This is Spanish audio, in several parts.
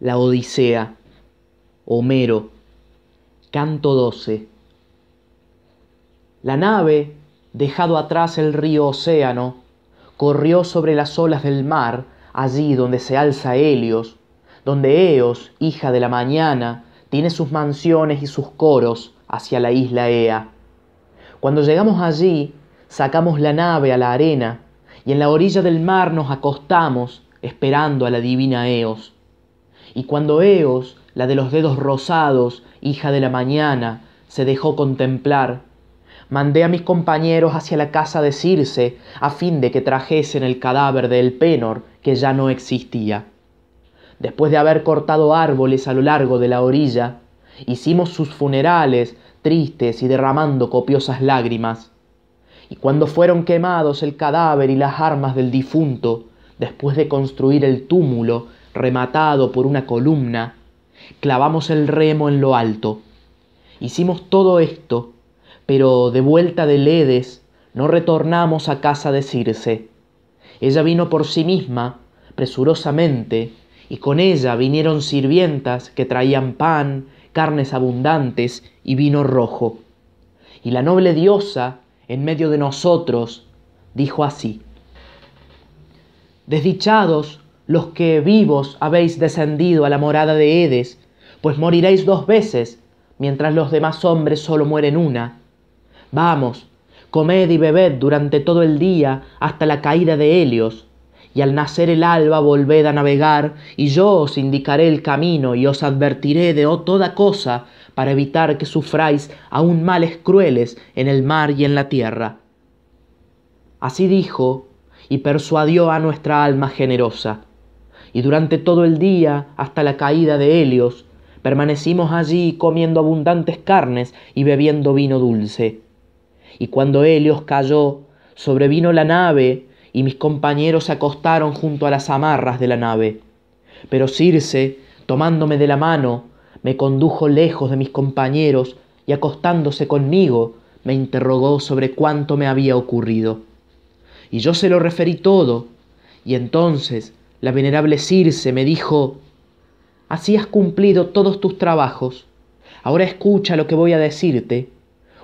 La Odisea. Homero. Canto 12. La nave, dejado atrás el río Océano, corrió sobre las olas del mar, allí donde se alza Helios, donde Eos, hija de la mañana, tiene sus mansiones y sus coros hacia la isla Ea. Cuando llegamos allí, sacamos la nave a la arena y en la orilla del mar nos acostamos esperando a la divina Eos. Y cuando Eos, la de los dedos rosados, hija de la mañana, se dejó contemplar, mandé a mis compañeros hacia la casa de Circe a fin de que trajesen el cadáver de Elpenor, que ya no existía. Después de haber cortado árboles a lo largo de la orilla, hicimos sus funerales tristes y derramando copiosas lágrimas. Y cuando fueron quemados el cadáver y las armas del difunto, después de construir el túmulo rematado por una columna, clavamos el remo en lo alto. Hicimos todo esto, pero de vuelta de Ledes no retornamos a casa de Circe. Ella vino por sí misma, presurosamente, y con ella vinieron sirvientas que traían pan, carnes abundantes y vino rojo. Y la noble diosa, en medio de nosotros, dijo así, Desdichados los que vivos habéis descendido a la morada de Edes, pues moriréis dos veces, mientras los demás hombres solo mueren una. Vamos, comed y bebed durante todo el día hasta la caída de Helios, y al nacer el alba volved a navegar, y yo os indicaré el camino y os advertiré de toda cosa para evitar que sufráis aún males crueles en el mar y en la tierra. Así dijo, y persuadió a nuestra alma generosa. Y durante todo el día, hasta la caída de Helios, permanecimos allí comiendo abundantes carnes y bebiendo vino dulce. Y cuando Helios cayó, sobrevino la nave, y mis compañeros se acostaron junto a las amarras de la nave. Pero Circe, tomándome de la mano, me condujo lejos de mis compañeros y acostándose conmigo, me interrogó sobre cuánto me había ocurrido y yo se lo referí todo. Y entonces la venerable Circe me dijo, Así has cumplido todos tus trabajos. Ahora escucha lo que voy a decirte.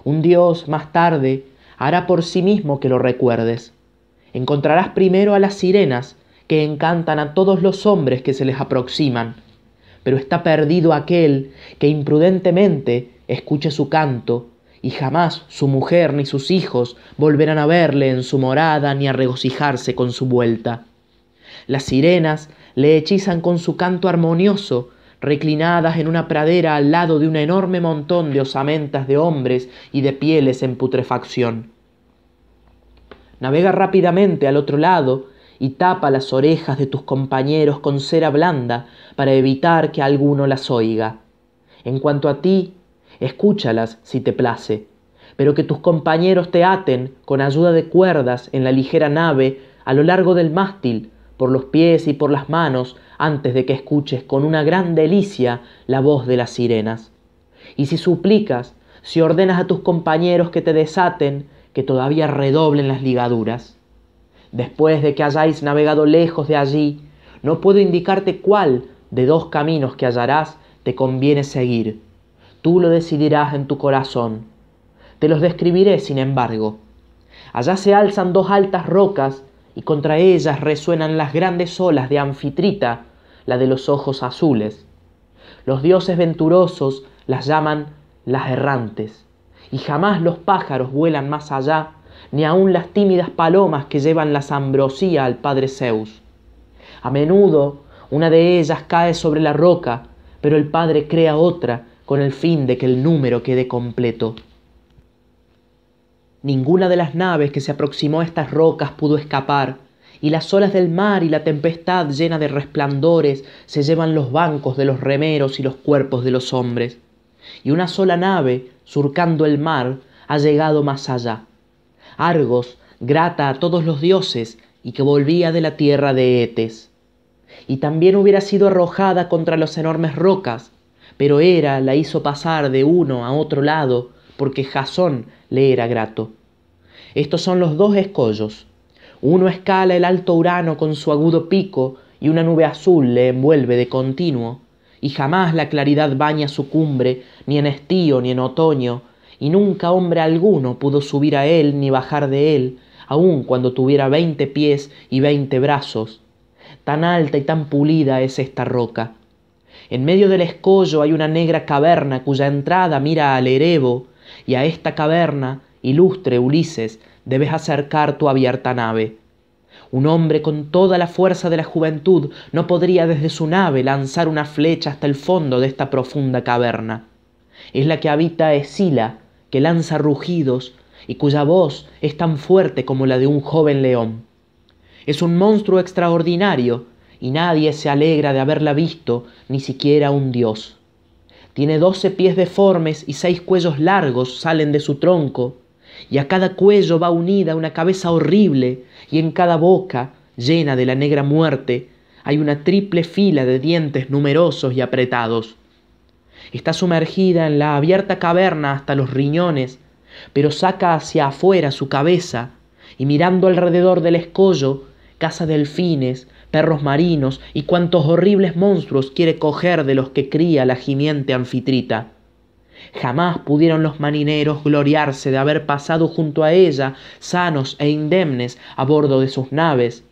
Un Dios más tarde hará por sí mismo que lo recuerdes. Encontrarás primero a las sirenas que encantan a todos los hombres que se les aproximan, pero está perdido aquel que imprudentemente escuche su canto y jamás su mujer ni sus hijos volverán a verle en su morada ni a regocijarse con su vuelta. Las sirenas le hechizan con su canto armonioso, reclinadas en una pradera al lado de un enorme montón de osamentas de hombres y de pieles en putrefacción. Navega rápidamente al otro lado y tapa las orejas de tus compañeros con cera blanda para evitar que alguno las oiga. En cuanto a ti, escúchalas si te place, pero que tus compañeros te aten con ayuda de cuerdas en la ligera nave a lo largo del mástil, por los pies y por las manos, antes de que escuches con una gran delicia la voz de las sirenas. Y si suplicas, si ordenas a tus compañeros que te desaten, que todavía redoblen las ligaduras. Después de que hayáis navegado lejos de allí, no puedo indicarte cuál de dos caminos que hallarás te conviene seguir Tú lo decidirás en tu corazón. Te los describiré, sin embargo. Allá se alzan dos altas rocas y contra ellas resuenan las grandes olas de Anfitrita, la de los ojos azules. Los dioses venturosos las llaman las errantes, y jamás los pájaros vuelan más allá, ni aun las tímidas palomas que llevan la ambrosía al padre Zeus. A menudo una de ellas cae sobre la roca, pero el padre crea otra con el fin de que el número quede completo. Ninguna de las naves que se aproximó a estas rocas pudo escapar, y las olas del mar y la tempestad llena de resplandores se llevan los bancos de los remeros y los cuerpos de los hombres. Y una sola nave, surcando el mar, ha llegado más allá. Argos, grata a todos los dioses, y que volvía de la tierra de Etes. Y también hubiera sido arrojada contra las enormes rocas, pero Hera la hizo pasar de uno a otro lado porque Jasón le era grato. Estos son los dos escollos. Uno escala el alto Urano con su agudo pico y una nube azul le envuelve de continuo, y jamás la claridad baña su cumbre, ni en estío ni en otoño, y nunca hombre alguno pudo subir a él ni bajar de él, aun cuando tuviera veinte pies y veinte brazos. Tan alta y tan pulida es esta roca. En medio del escollo hay una negra caverna cuya entrada mira al Erebo, y a esta caverna, ilustre Ulises, debes acercar tu abierta nave. Un hombre con toda la fuerza de la juventud no podría desde su nave lanzar una flecha hasta el fondo de esta profunda caverna. Es la que habita Escila, que lanza rugidos y cuya voz es tan fuerte como la de un joven león. Es un monstruo extraordinario y nadie se alegra de haberla visto, ni siquiera un dios. Tiene doce pies deformes y seis cuellos largos salen de su tronco, y a cada cuello va unida una cabeza horrible, y en cada boca, llena de la negra muerte, hay una triple fila de dientes numerosos y apretados. Está sumergida en la abierta caverna hasta los riñones, pero saca hacia afuera su cabeza, y mirando alrededor del escollo, caza delfines, perros marinos y cuantos horribles monstruos quiere coger de los que cría la gimiente anfitrita. Jamás pudieron los marineros gloriarse de haber pasado junto a ella, sanos e indemnes, a bordo de sus naves,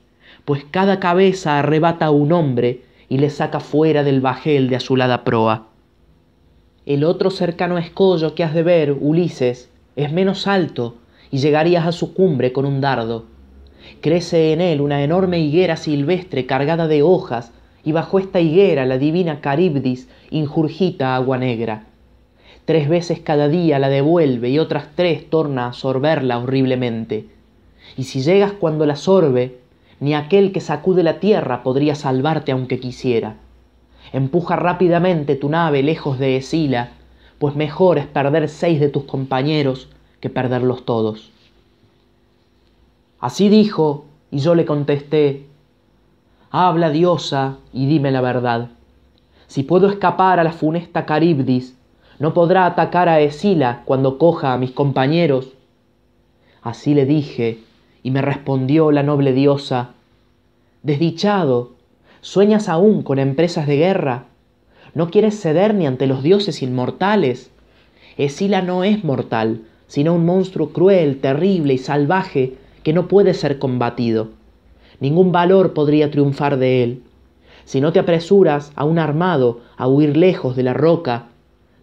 pues cada cabeza arrebata a un hombre y le saca fuera del bajel de azulada proa. El otro cercano escollo que has de ver, Ulises, es menos alto y llegarías a su cumbre con un dardo. Crece en él una enorme higuera silvestre cargada de hojas y bajo esta higuera la divina Caribdis injurgita agua negra. Tres veces cada día la devuelve y otras tres torna a sorberla horriblemente. Y si llegas cuando la sorbe, ni aquel que sacude la tierra podría salvarte aunque quisiera. Empuja rápidamente tu nave lejos de Esila, pues mejor es perder seis de tus compañeros que perderlos todos. Así dijo, y yo le contesté, Habla, diosa, y dime la verdad. Si puedo escapar a la funesta Caribdis, ¿no podrá atacar a Esila cuando coja a mis compañeros? Así le dije, y me respondió la noble diosa, Desdichado, ¿sueñas aún con empresas de guerra? ¿No quieres ceder ni ante los dioses inmortales? Esila no es mortal, sino un monstruo cruel, terrible y salvaje que no puede ser combatido. Ningún valor podría triunfar de él. Si no te apresuras, aún armado, a huir lejos de la roca,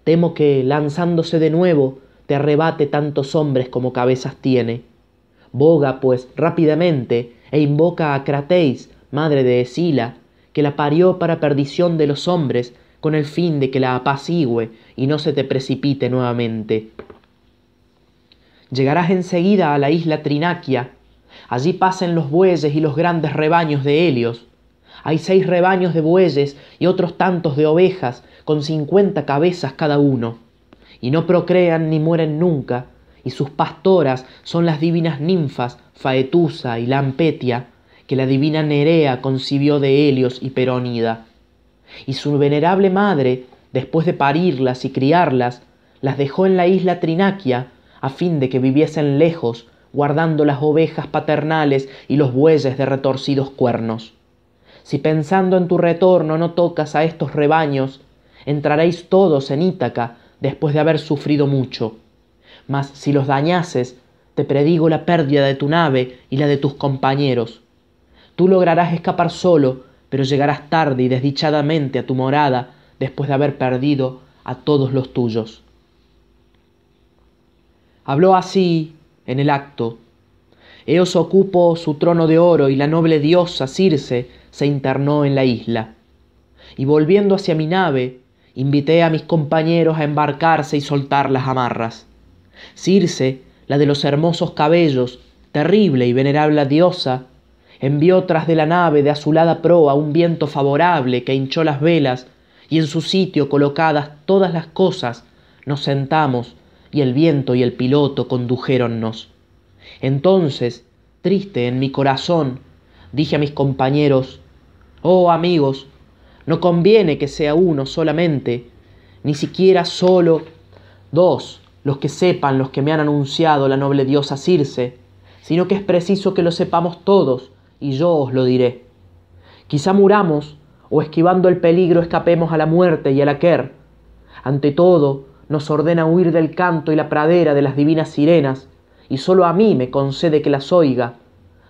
temo que, lanzándose de nuevo, te arrebate tantos hombres como cabezas tiene. Boga, pues, rápidamente, e invoca a Crateis, madre de Esila, que la parió para perdición de los hombres, con el fin de que la apacigüe y no se te precipite nuevamente. Llegarás enseguida a la isla Trinaquia. Allí pasen los bueyes y los grandes rebaños de Helios. Hay seis rebaños de bueyes y otros tantos de ovejas, con cincuenta cabezas cada uno. Y no procrean ni mueren nunca, y sus pastoras son las divinas ninfas Faetusa y Lampetia, que la divina Nerea concibió de Helios y Perónida. Y su venerable madre, después de parirlas y criarlas, las dejó en la isla Trinaquia, a fin de que viviesen lejos, guardando las ovejas paternales y los bueyes de retorcidos cuernos. Si pensando en tu retorno no tocas a estos rebaños, entraréis todos en Ítaca después de haber sufrido mucho. Mas si los dañases, te predigo la pérdida de tu nave y la de tus compañeros. Tú lograrás escapar solo, pero llegarás tarde y desdichadamente a tu morada después de haber perdido a todos los tuyos. Habló así en el acto. Eos ocupó su trono de oro y la noble diosa Circe se internó en la isla. Y volviendo hacia mi nave, invité a mis compañeros a embarcarse y soltar las amarras. Circe, la de los hermosos cabellos, terrible y venerable diosa, envió tras de la nave de azulada proa un viento favorable que hinchó las velas, y en su sitio colocadas todas las cosas, nos sentamos y el viento y el piloto condujéronnos. Entonces, triste en mi corazón, dije a mis compañeros, Oh amigos, no conviene que sea uno solamente, ni siquiera solo dos los que sepan los que me han anunciado la noble diosa Circe, sino que es preciso que lo sepamos todos, y yo os lo diré. Quizá muramos o esquivando el peligro escapemos a la muerte y al aquer. Ante todo, nos ordena huir del canto y la pradera de las divinas sirenas, y sólo a mí me concede que las oiga.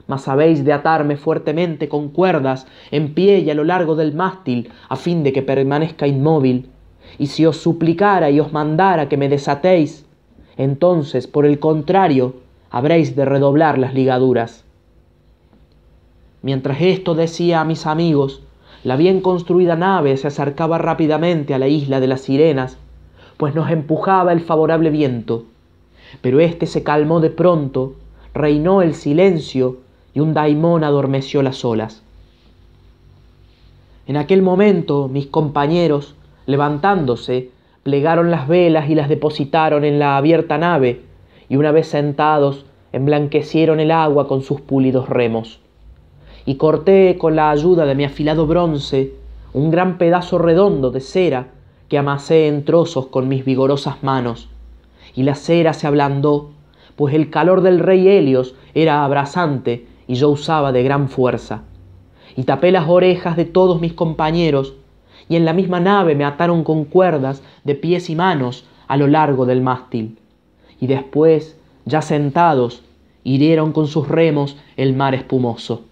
Mas habéis de atarme fuertemente con cuerdas en pie y a lo largo del mástil, a fin de que permanezca inmóvil. Y si os suplicara y os mandara que me desatéis, entonces, por el contrario, habréis de redoblar las ligaduras. Mientras esto decía a mis amigos, la bien construida nave se acercaba rápidamente a la isla de las sirenas, pues nos empujaba el favorable viento. Pero éste se calmó de pronto, reinó el silencio y un daimón adormeció las olas. En aquel momento mis compañeros, levantándose, plegaron las velas y las depositaron en la abierta nave, y una vez sentados, emblanquecieron el agua con sus pulidos remos. Y corté con la ayuda de mi afilado bronce un gran pedazo redondo de cera que amasé en trozos con mis vigorosas manos, y la cera se ablandó, pues el calor del rey Helios era abrasante y yo usaba de gran fuerza. Y tapé las orejas de todos mis compañeros, y en la misma nave me ataron con cuerdas de pies y manos a lo largo del mástil. Y después, ya sentados, hirieron con sus remos el mar espumoso.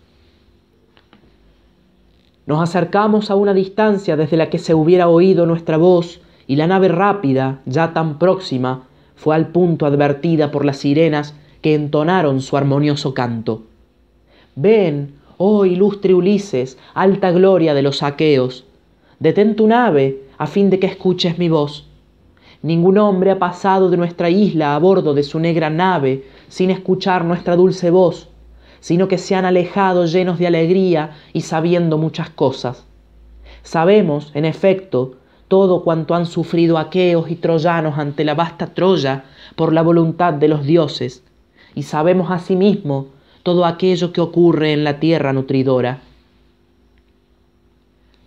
Nos acercamos a una distancia desde la que se hubiera oído nuestra voz, y la nave rápida, ya tan próxima, fue al punto advertida por las sirenas que entonaron su armonioso canto. Ven, oh ilustre Ulises, alta gloria de los aqueos, detén tu nave a fin de que escuches mi voz. Ningún hombre ha pasado de nuestra isla a bordo de su negra nave sin escuchar nuestra dulce voz sino que se han alejado llenos de alegría y sabiendo muchas cosas. Sabemos, en efecto, todo cuanto han sufrido aqueos y troyanos ante la vasta Troya por la voluntad de los dioses, y sabemos asimismo todo aquello que ocurre en la tierra nutridora.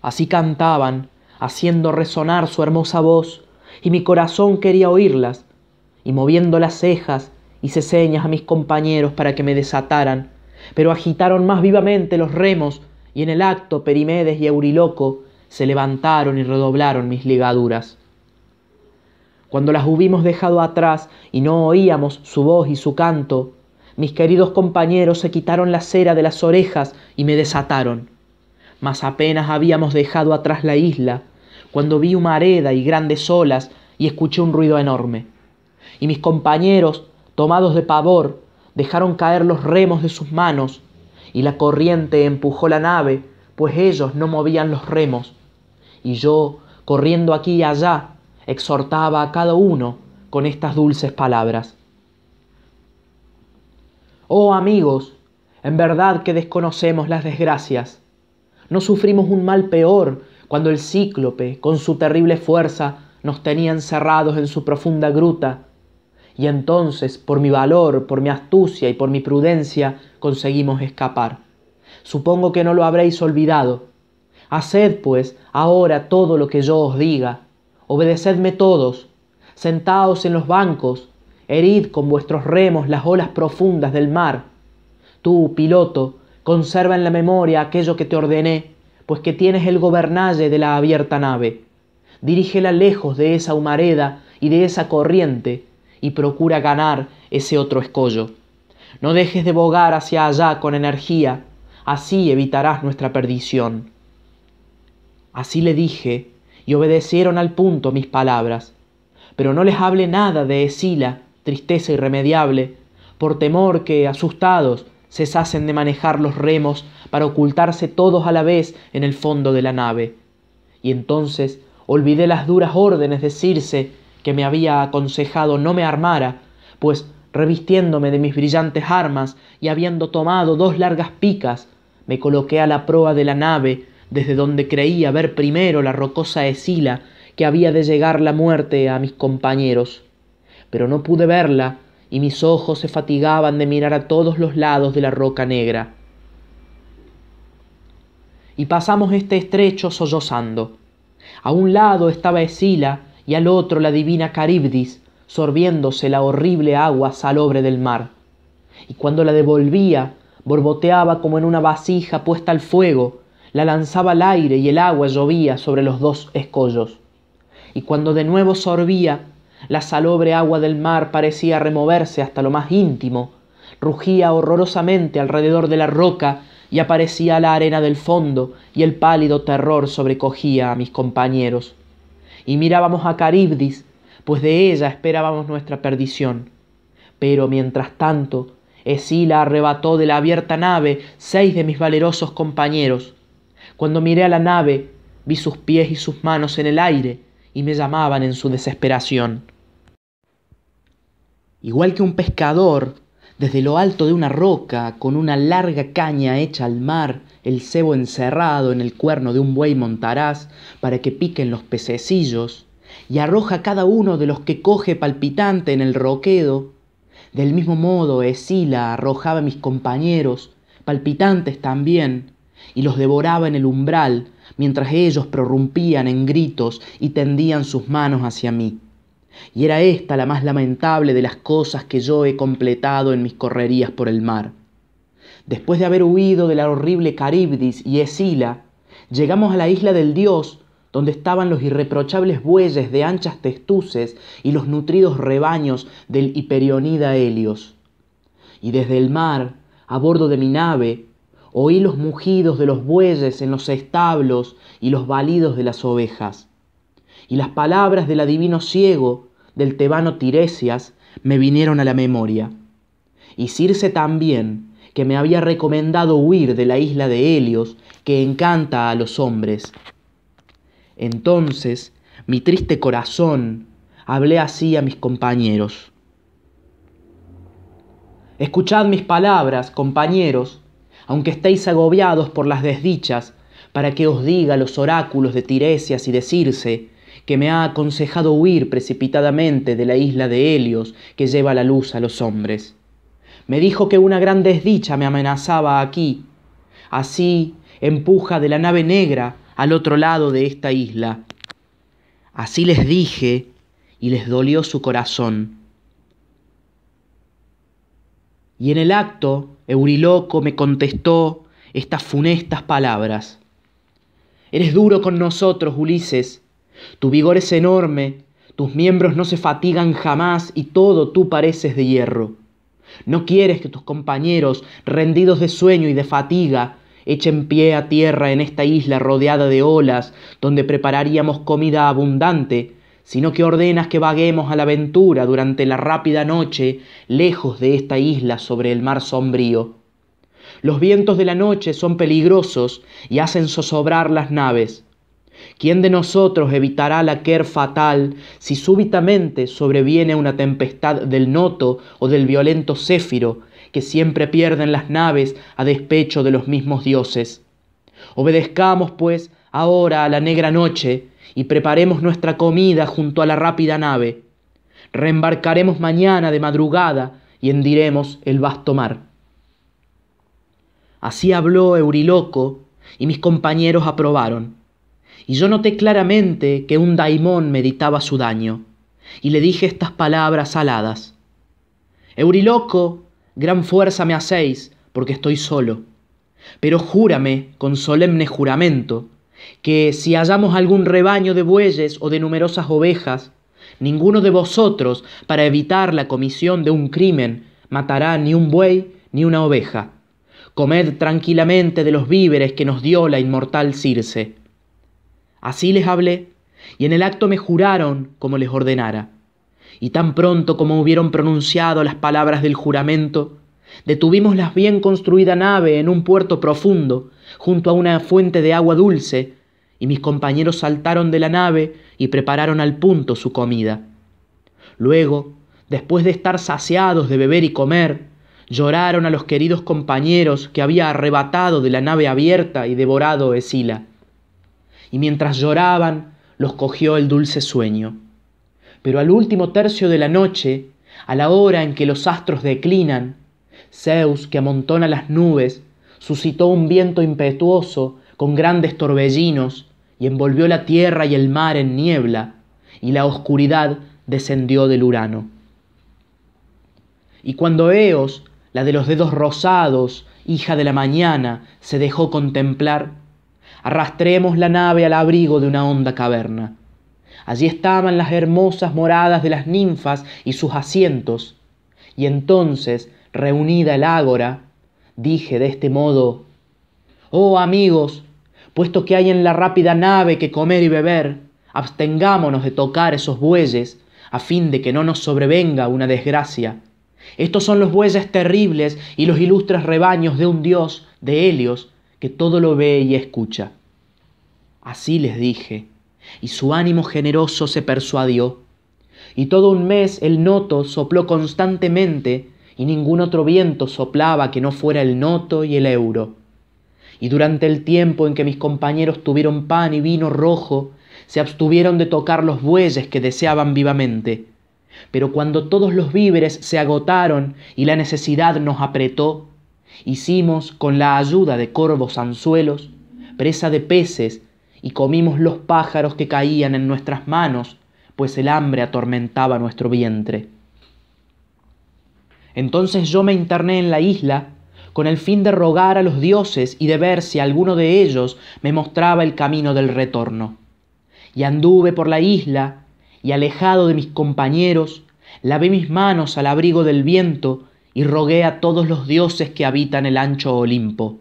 Así cantaban, haciendo resonar su hermosa voz, y mi corazón quería oírlas, y moviendo las cejas hice señas a mis compañeros para que me desataran, pero agitaron más vivamente los remos, y en el acto Perimedes y Euriloco se levantaron y redoblaron mis ligaduras. Cuando las hubimos dejado atrás y no oíamos su voz y su canto, mis queridos compañeros se quitaron la cera de las orejas y me desataron. Mas apenas habíamos dejado atrás la isla, cuando vi una areda y grandes olas y escuché un ruido enorme. Y mis compañeros, tomados de pavor, dejaron caer los remos de sus manos, y la corriente empujó la nave, pues ellos no movían los remos. Y yo, corriendo aquí y allá, exhortaba a cada uno con estas dulces palabras. Oh amigos, en verdad que desconocemos las desgracias. No sufrimos un mal peor cuando el cíclope, con su terrible fuerza, nos tenía encerrados en su profunda gruta y entonces, por mi valor, por mi astucia y por mi prudencia, conseguimos escapar. Supongo que no lo habréis olvidado. Haced, pues, ahora todo lo que yo os diga. Obedecedme todos. Sentaos en los bancos. Herid con vuestros remos las olas profundas del mar. Tú, piloto, conserva en la memoria aquello que te ordené, pues que tienes el gobernalle de la abierta nave. Dirígela lejos de esa humareda y de esa corriente, y procura ganar ese otro escollo. No dejes de bogar hacia allá con energía, así evitarás nuestra perdición. Así le dije, y obedecieron al punto mis palabras. Pero no les hable nada de Esila, tristeza irremediable, por temor que, asustados, cesasen de manejar los remos para ocultarse todos a la vez en el fondo de la nave. Y entonces olvidé las duras órdenes de Circe que me había aconsejado no me armara, pues revistiéndome de mis brillantes armas y habiendo tomado dos largas picas, me coloqué a la proa de la nave, desde donde creía ver primero la rocosa Escila, que había de llegar la muerte a mis compañeros. Pero no pude verla, y mis ojos se fatigaban de mirar a todos los lados de la roca negra. Y pasamos este estrecho sollozando. A un lado estaba Escila, y al otro la divina Caribdis, sorbiéndose la horrible agua salobre del mar. Y cuando la devolvía, borboteaba como en una vasija puesta al fuego, la lanzaba al aire y el agua llovía sobre los dos escollos. Y cuando de nuevo sorbía, la salobre agua del mar parecía removerse hasta lo más íntimo, rugía horrorosamente alrededor de la roca y aparecía la arena del fondo y el pálido terror sobrecogía a mis compañeros. Y mirábamos a Caribdis, pues de ella esperábamos nuestra perdición. Pero mientras tanto, Esila arrebató de la abierta nave seis de mis valerosos compañeros. Cuando miré a la nave, vi sus pies y sus manos en el aire y me llamaban en su desesperación. Igual que un pescador, desde lo alto de una roca, con una larga caña hecha al mar, el cebo encerrado en el cuerno de un buey montaraz para que piquen los pececillos, y arroja cada uno de los que coge palpitante en el roquedo, del mismo modo Esila arrojaba a mis compañeros, palpitantes también, y los devoraba en el umbral, mientras ellos prorrumpían en gritos y tendían sus manos hacia mí. Y era esta la más lamentable de las cosas que yo he completado en mis correrías por el mar. Después de haber huido de la horrible Caribdis y Esila, llegamos a la isla del dios donde estaban los irreprochables bueyes de anchas testuces y los nutridos rebaños del hiperionida Helios. Y desde el mar, a bordo de mi nave, oí los mugidos de los bueyes en los establos y los balidos de las ovejas. Y las palabras del adivino ciego, del tebano Tiresias, me vinieron a la memoria. Y Circe también, que me había recomendado huir de la isla de Helios, que encanta a los hombres. Entonces, mi triste corazón, hablé así a mis compañeros. Escuchad mis palabras, compañeros, aunque estéis agobiados por las desdichas, para que os diga los oráculos de Tiresias y de Circe, que me ha aconsejado huir precipitadamente de la isla de Helios que lleva la luz a los hombres. Me dijo que una gran desdicha me amenazaba aquí. Así empuja de la nave negra al otro lado de esta isla. Así les dije y les dolió su corazón. Y en el acto, Euriloco me contestó estas funestas palabras. Eres duro con nosotros, Ulises. Tu vigor es enorme, tus miembros no se fatigan jamás y todo tú pareces de hierro. No quieres que tus compañeros, rendidos de sueño y de fatiga, echen pie a tierra en esta isla rodeada de olas, donde prepararíamos comida abundante, sino que ordenas que vaguemos a la aventura durante la rápida noche, lejos de esta isla sobre el mar sombrío. Los vientos de la noche son peligrosos y hacen zozobrar las naves. ¿Quién de nosotros evitará la quer fatal si súbitamente sobreviene una tempestad del noto o del violento céfiro que siempre pierden las naves a despecho de los mismos dioses. Obedezcamos, pues, ahora a la negra noche y preparemos nuestra comida junto a la rápida nave. Reembarcaremos mañana de madrugada y hendiremos el vasto mar. Así habló Euriloco y mis compañeros aprobaron. Y yo noté claramente que un daimón meditaba su daño, y le dije estas palabras aladas. Euriloco gran fuerza me hacéis, porque estoy solo. Pero júrame con solemne juramento, que si hallamos algún rebaño de bueyes o de numerosas ovejas, ninguno de vosotros, para evitar la comisión de un crimen, matará ni un buey ni una oveja. Comed tranquilamente de los víveres que nos dio la inmortal Circe. Así les hablé, y en el acto me juraron como les ordenara y tan pronto como hubieron pronunciado las palabras del juramento, detuvimos la bien construida nave en un puerto profundo, junto a una fuente de agua dulce, y mis compañeros saltaron de la nave y prepararon al punto su comida. Luego, después de estar saciados de beber y comer, lloraron a los queridos compañeros que había arrebatado de la nave abierta y devorado Esila. Y mientras lloraban, los cogió el dulce sueño. Pero al último tercio de la noche, a la hora en que los astros declinan, Zeus, que amontona las nubes, suscitó un viento impetuoso con grandes torbellinos y envolvió la tierra y el mar en niebla, y la oscuridad descendió del Urano. Y cuando Eos, la de los dedos rosados, hija de la mañana, se dejó contemplar, arrastremos la nave al abrigo de una honda caverna. Allí estaban las hermosas moradas de las ninfas y sus asientos, y entonces, reunida el ágora, dije de este modo, Oh amigos, puesto que hay en la rápida nave que comer y beber, abstengámonos de tocar esos bueyes, a fin de que no nos sobrevenga una desgracia. Estos son los bueyes terribles y los ilustres rebaños de un Dios, de Helios, que todo lo ve y escucha. Así les dije, y su ánimo generoso se persuadió. Y todo un mes el noto sopló constantemente, y ningún otro viento soplaba que no fuera el noto y el euro. Y durante el tiempo en que mis compañeros tuvieron pan y vino rojo, se abstuvieron de tocar los bueyes que deseaban vivamente. Pero cuando todos los víveres se agotaron y la necesidad nos apretó, hicimos con la ayuda de corvos anzuelos, presa de peces, y comimos los pájaros que caían en nuestras manos, pues el hambre atormentaba nuestro vientre. Entonces yo me interné en la isla con el fin de rogar a los dioses y de ver si alguno de ellos me mostraba el camino del retorno. Y anduve por la isla, y alejado de mis compañeros, lavé mis manos al abrigo del viento y rogué a todos los dioses que habitan el ancho Olimpo,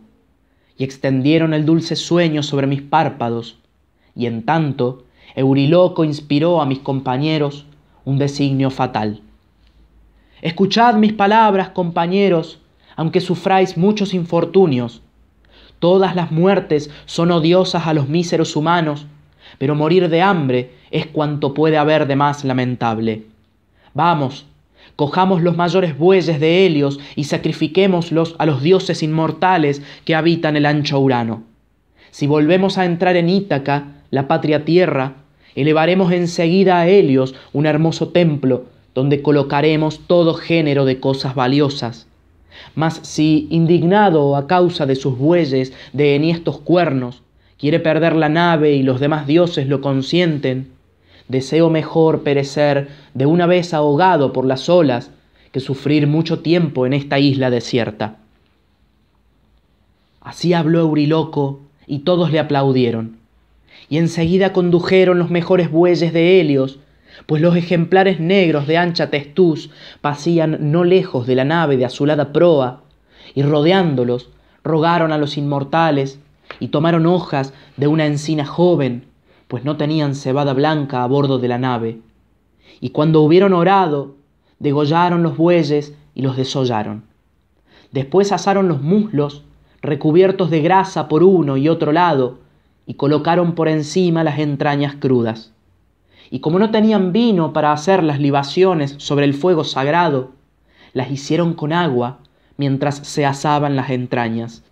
y extendieron el dulce sueño sobre mis párpados, y en tanto Euriloco inspiró a mis compañeros un designio fatal. Escuchad mis palabras, compañeros, aunque sufráis muchos infortunios. Todas las muertes son odiosas a los míseros humanos, pero morir de hambre es cuanto puede haber de más lamentable. Vamos, cojamos los mayores bueyes de Helios y sacrifiquémoslos a los dioses inmortales que habitan el ancho Urano. Si volvemos a entrar en Ítaca, la patria tierra, elevaremos enseguida a Helios un hermoso templo donde colocaremos todo género de cosas valiosas. Mas si, indignado a causa de sus bueyes de enhiestos cuernos, quiere perder la nave y los demás dioses lo consienten, deseo mejor perecer de una vez ahogado por las olas que sufrir mucho tiempo en esta isla desierta. Así habló Euriloco y todos le aplaudieron. Y enseguida condujeron los mejores bueyes de Helios, pues los ejemplares negros de ancha testuz pasían no lejos de la nave de azulada proa, y rodeándolos rogaron a los inmortales y tomaron hojas de una encina joven, pues no tenían cebada blanca a bordo de la nave. Y cuando hubieron orado, degollaron los bueyes y los desollaron. Después asaron los muslos, recubiertos de grasa por uno y otro lado, y colocaron por encima las entrañas crudas. Y como no tenían vino para hacer las libaciones sobre el fuego sagrado, las hicieron con agua mientras se asaban las entrañas.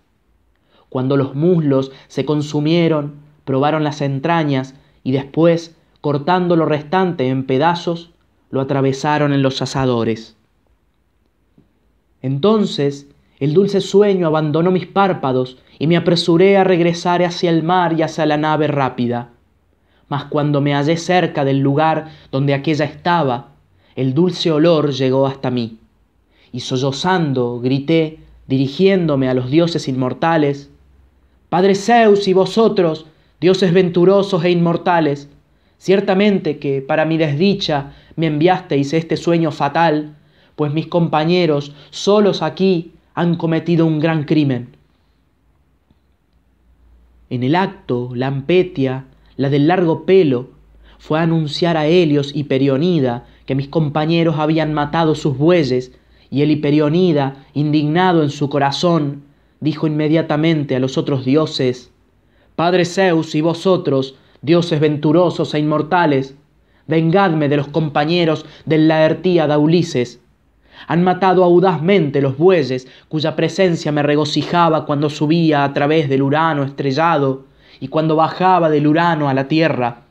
Cuando los muslos se consumieron, probaron las entrañas y después, cortando lo restante en pedazos, lo atravesaron en los asadores. Entonces el dulce sueño abandonó mis párpados y me apresuré a regresar hacia el mar y hacia la nave rápida. Mas cuando me hallé cerca del lugar donde aquella estaba, el dulce olor llegó hasta mí. Y sollozando grité, dirigiéndome a los dioses inmortales, Padre Zeus y vosotros, dioses venturosos e inmortales, ciertamente que para mi desdicha me enviasteis este sueño fatal, pues mis compañeros, solos aquí, han cometido un gran crimen. En el acto, Lampetia, la del largo pelo, fue a anunciar a Helios y Perionida que mis compañeros habían matado sus bueyes, y el Hiperionida, indignado en su corazón, dijo inmediatamente a los otros dioses, Padre Zeus y vosotros, dioses venturosos e inmortales, vengadme de los compañeros del Laertíada Ulises. Han matado audazmente los bueyes cuya presencia me regocijaba cuando subía a través del Urano estrellado y cuando bajaba del Urano a la tierra.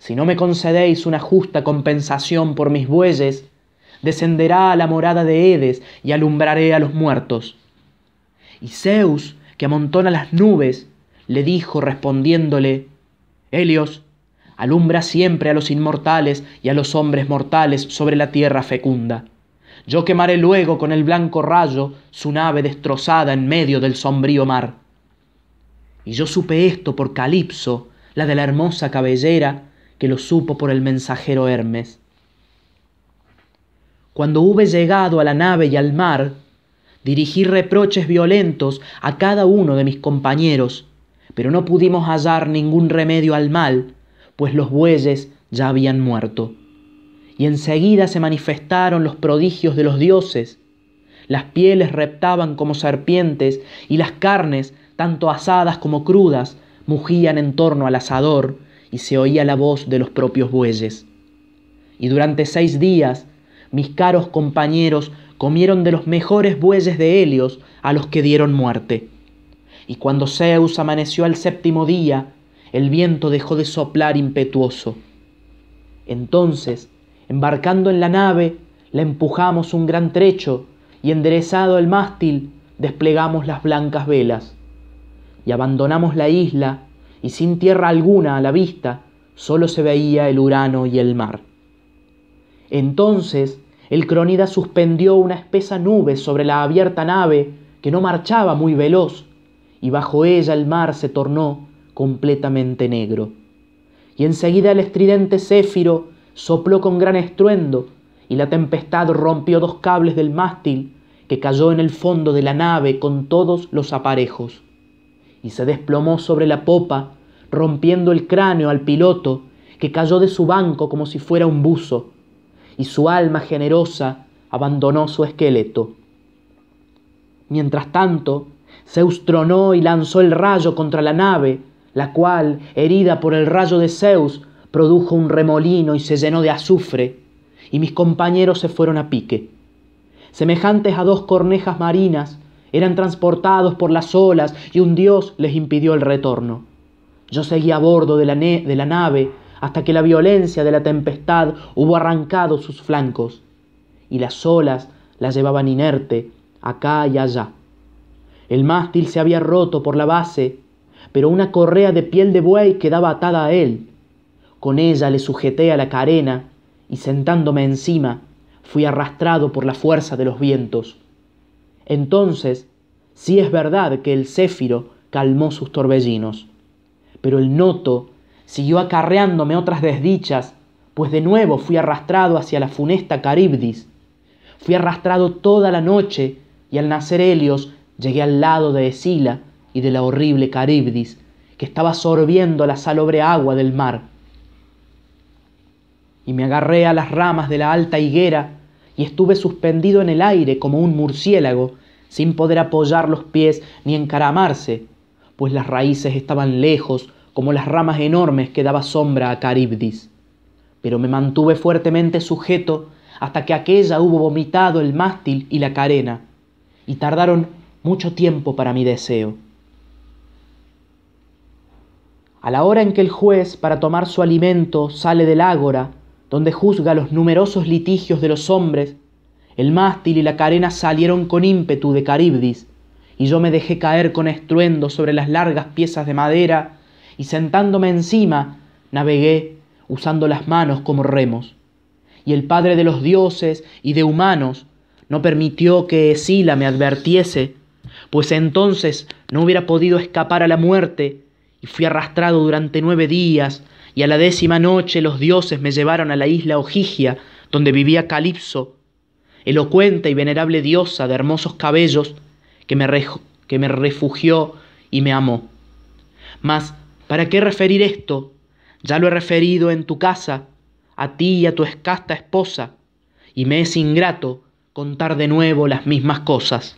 Si no me concedéis una justa compensación por mis bueyes, descenderá a la morada de Edes y alumbraré a los muertos. Y Zeus, que amontona las nubes, le dijo respondiéndole, Helios, alumbra siempre a los inmortales y a los hombres mortales sobre la tierra fecunda. Yo quemaré luego con el blanco rayo su nave destrozada en medio del sombrío mar. Y yo supe esto por Calipso, la de la hermosa cabellera, que lo supo por el mensajero Hermes. Cuando hube llegado a la nave y al mar, dirigí reproches violentos a cada uno de mis compañeros, pero no pudimos hallar ningún remedio al mal, pues los bueyes ya habían muerto. Y enseguida se manifestaron los prodigios de los dioses. Las pieles reptaban como serpientes y las carnes, tanto asadas como crudas, mugían en torno al asador y se oía la voz de los propios bueyes. Y durante seis días mis caros compañeros comieron de los mejores bueyes de Helios a los que dieron muerte. Y cuando Zeus amaneció al séptimo día, el viento dejó de soplar impetuoso. Entonces, embarcando en la nave, la empujamos un gran trecho y enderezado el mástil, desplegamos las blancas velas. Y abandonamos la isla, y sin tierra alguna a la vista, solo se veía el Urano y el mar. Entonces el cronida suspendió una espesa nube sobre la abierta nave que no marchaba muy veloz, y bajo ella el mar se tornó completamente negro. Y enseguida el estridente céfiro sopló con gran estruendo, y la tempestad rompió dos cables del mástil, que cayó en el fondo de la nave con todos los aparejos, y se desplomó sobre la popa, rompiendo el cráneo al piloto, que cayó de su banco como si fuera un buzo, y su alma generosa abandonó su esqueleto. Mientras tanto, Zeus tronó y lanzó el rayo contra la nave, la cual, herida por el rayo de Zeus, produjo un remolino y se llenó de azufre, y mis compañeros se fueron a pique. Semejantes a dos cornejas marinas, eran transportados por las olas y un dios les impidió el retorno. Yo seguí a bordo de la, de la nave hasta que la violencia de la tempestad hubo arrancado sus flancos, y las olas la llevaban inerte acá y allá. El mástil se había roto por la base, pero una correa de piel de buey quedaba atada a él. Con ella le sujeté a la carena y sentándome encima fui arrastrado por la fuerza de los vientos. Entonces, sí es verdad que el céfiro calmó sus torbellinos, pero el noto siguió acarreándome otras desdichas, pues de nuevo fui arrastrado hacia la funesta Caribdis. Fui arrastrado toda la noche y al nacer Helios llegué al lado de Escila y de la horrible Caribdis, que estaba sorbiendo la salobre agua del mar. Y me agarré a las ramas de la alta higuera y estuve suspendido en el aire como un murciélago, sin poder apoyar los pies ni encaramarse, pues las raíces estaban lejos como las ramas enormes que daba sombra a Caribdis. Pero me mantuve fuertemente sujeto hasta que aquella hubo vomitado el mástil y la carena, y tardaron mucho tiempo para mi deseo. A la hora en que el juez, para tomar su alimento, sale del ágora, donde juzga los numerosos litigios de los hombres, el mástil y la carena salieron con ímpetu de Caribdis, y yo me dejé caer con estruendo sobre las largas piezas de madera y sentándome encima navegué usando las manos como remos. Y el Padre de los dioses y de humanos no permitió que Escila me advertiese, pues entonces no hubiera podido escapar a la muerte, y fui arrastrado durante nueve días, y a la décima noche los dioses me llevaron a la isla Ojigia, donde vivía Calipso, elocuente y venerable diosa de hermosos cabellos, que me, que me refugió y me amó. Mas ¿Para qué referir esto? Ya lo he referido en tu casa, a ti y a tu escasta esposa, y me es ingrato contar de nuevo las mismas cosas.